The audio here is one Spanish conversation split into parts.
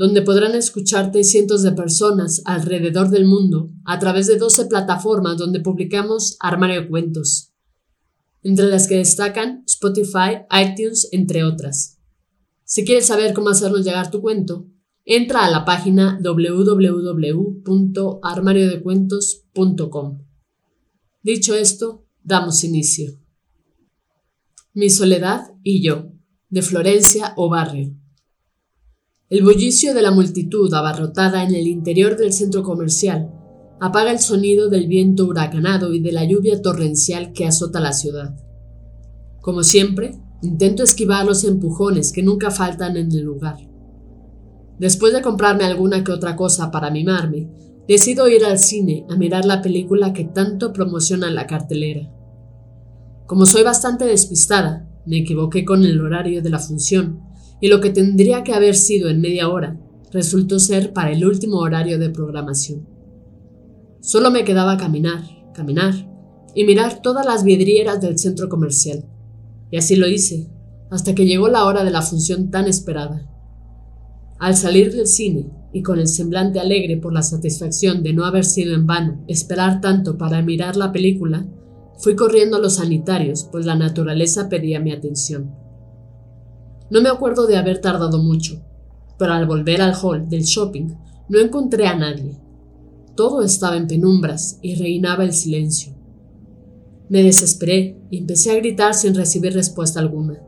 donde podrán escucharte cientos de personas alrededor del mundo a través de 12 plataformas donde publicamos Armario Cuentos, entre las que destacan Spotify, iTunes, entre otras. Si quieres saber cómo hacernos llegar tu cuento, entra a la página www.armariodecuentos.com. Dicho esto, damos inicio. Mi soledad y yo, de Florencia o Barrio. El bullicio de la multitud abarrotada en el interior del centro comercial apaga el sonido del viento huracanado y de la lluvia torrencial que azota la ciudad. Como siempre, intento esquivar los empujones que nunca faltan en el lugar. Después de comprarme alguna que otra cosa para mimarme, decido ir al cine a mirar la película que tanto promociona la cartelera. Como soy bastante despistada, me equivoqué con el horario de la función y lo que tendría que haber sido en media hora resultó ser para el último horario de programación. Solo me quedaba caminar, caminar y mirar todas las vidrieras del centro comercial. Y así lo hice, hasta que llegó la hora de la función tan esperada. Al salir del cine, y con el semblante alegre por la satisfacción de no haber sido en vano esperar tanto para mirar la película, fui corriendo a los sanitarios, pues la naturaleza pedía mi atención. No me acuerdo de haber tardado mucho, pero al volver al hall del shopping no encontré a nadie. Todo estaba en penumbras y reinaba el silencio. Me desesperé y empecé a gritar sin recibir respuesta alguna.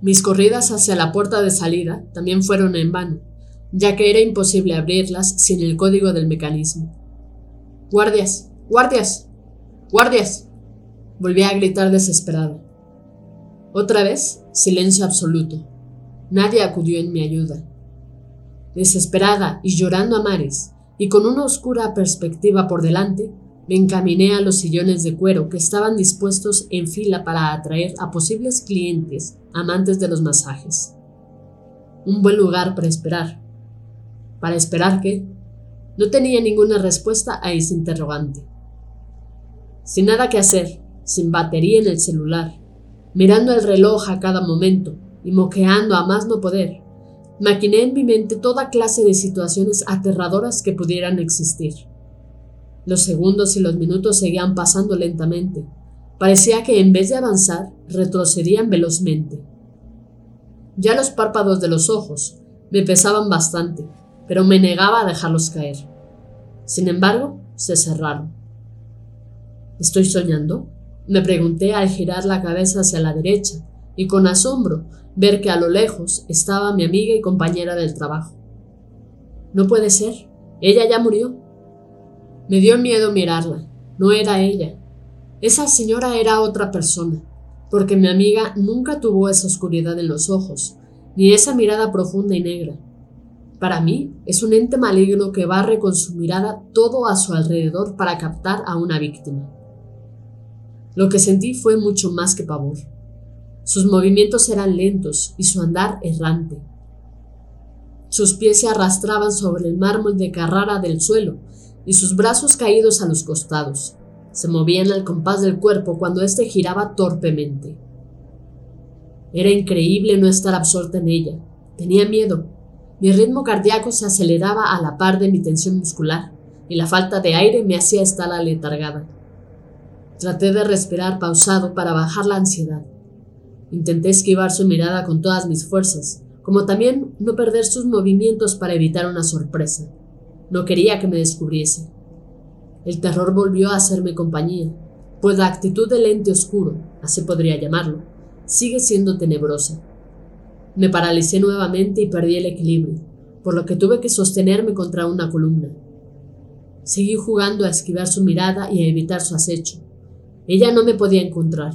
Mis corridas hacia la puerta de salida también fueron en vano, ya que era imposible abrirlas sin el código del mecanismo. Guardias, guardias, guardias. Volví a gritar desesperado. Otra vez, silencio absoluto. Nadie acudió en mi ayuda. Desesperada y llorando a mares, y con una oscura perspectiva por delante, me encaminé a los sillones de cuero que estaban dispuestos en fila para atraer a posibles clientes amantes de los masajes. Un buen lugar para esperar. ¿Para esperar qué? No tenía ninguna respuesta a ese interrogante. Sin nada que hacer, sin batería en el celular, mirando el reloj a cada momento y moqueando a más no poder, maquiné en mi mente toda clase de situaciones aterradoras que pudieran existir. Los segundos y los minutos seguían pasando lentamente. Parecía que en vez de avanzar, retrocedían velozmente. Ya los párpados de los ojos me pesaban bastante, pero me negaba a dejarlos caer. Sin embargo, se cerraron. ¿Estoy soñando? Me pregunté al girar la cabeza hacia la derecha y con asombro ver que a lo lejos estaba mi amiga y compañera del trabajo. No puede ser, ella ya murió. Me dio miedo mirarla, no era ella. Esa señora era otra persona, porque mi amiga nunca tuvo esa oscuridad en los ojos, ni esa mirada profunda y negra. Para mí es un ente maligno que barre con su mirada todo a su alrededor para captar a una víctima. Lo que sentí fue mucho más que pavor. Sus movimientos eran lentos y su andar errante. Sus pies se arrastraban sobre el mármol de Carrara del suelo y sus brazos caídos a los costados. Se movían al compás del cuerpo cuando éste giraba torpemente. Era increíble no estar absorta en ella. Tenía miedo. Mi ritmo cardíaco se aceleraba a la par de mi tensión muscular y la falta de aire me hacía estar aletargada. Traté de respirar pausado para bajar la ansiedad. Intenté esquivar su mirada con todas mis fuerzas, como también no perder sus movimientos para evitar una sorpresa. No quería que me descubriese. El terror volvió a hacerme compañía, pues la actitud del ente oscuro, así podría llamarlo, sigue siendo tenebrosa. Me paralicé nuevamente y perdí el equilibrio, por lo que tuve que sostenerme contra una columna. Seguí jugando a esquivar su mirada y a evitar su acecho, ella no me podía encontrar.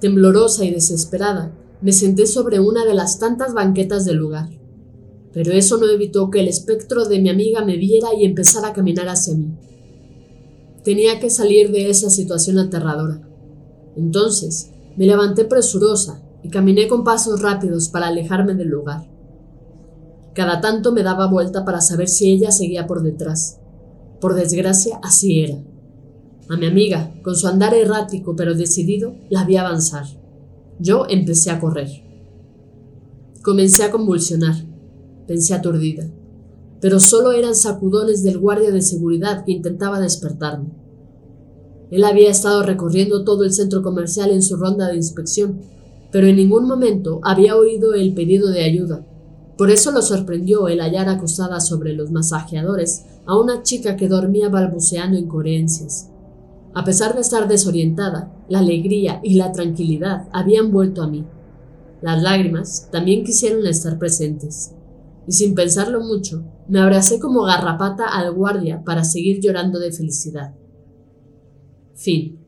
Temblorosa y desesperada, me senté sobre una de las tantas banquetas del lugar. pero eso no evitó que el espectro de mi amiga me viera y empezara a caminar hacia mí. Tenía que salir de esa situación aterradora. Entonces, me levanté presurosa y caminé con pasos rápidos para alejarme del lugar. Cada tanto me daba vuelta para saber si ella seguía por detrás. Por desgracia, así era. A mi amiga, con su andar errático pero decidido, la vi avanzar. Yo empecé a correr. Comencé a convulsionar pensé aturdida, pero solo eran sacudones del guardia de seguridad que intentaba despertarme. Él había estado recorriendo todo el centro comercial en su ronda de inspección, pero en ningún momento había oído el pedido de ayuda. Por eso lo sorprendió el hallar acostada sobre los masajeadores a una chica que dormía balbuceando incoherencias. A pesar de estar desorientada, la alegría y la tranquilidad habían vuelto a mí. Las lágrimas también quisieron estar presentes y sin pensarlo mucho, me abracé como garrapata al guardia para seguir llorando de felicidad. Fin.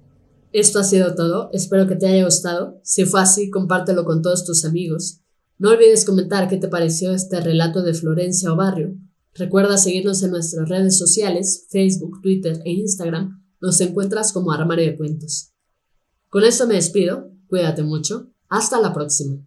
Esto ha sido todo, espero que te haya gustado. Si fue así, compártelo con todos tus amigos. No olvides comentar qué te pareció este relato de Florencia o Barrio. Recuerda seguirnos en nuestras redes sociales, Facebook, Twitter e Instagram. Nos encuentras como Armario de Cuentos. Con esto me despido, cuídate mucho, hasta la próxima.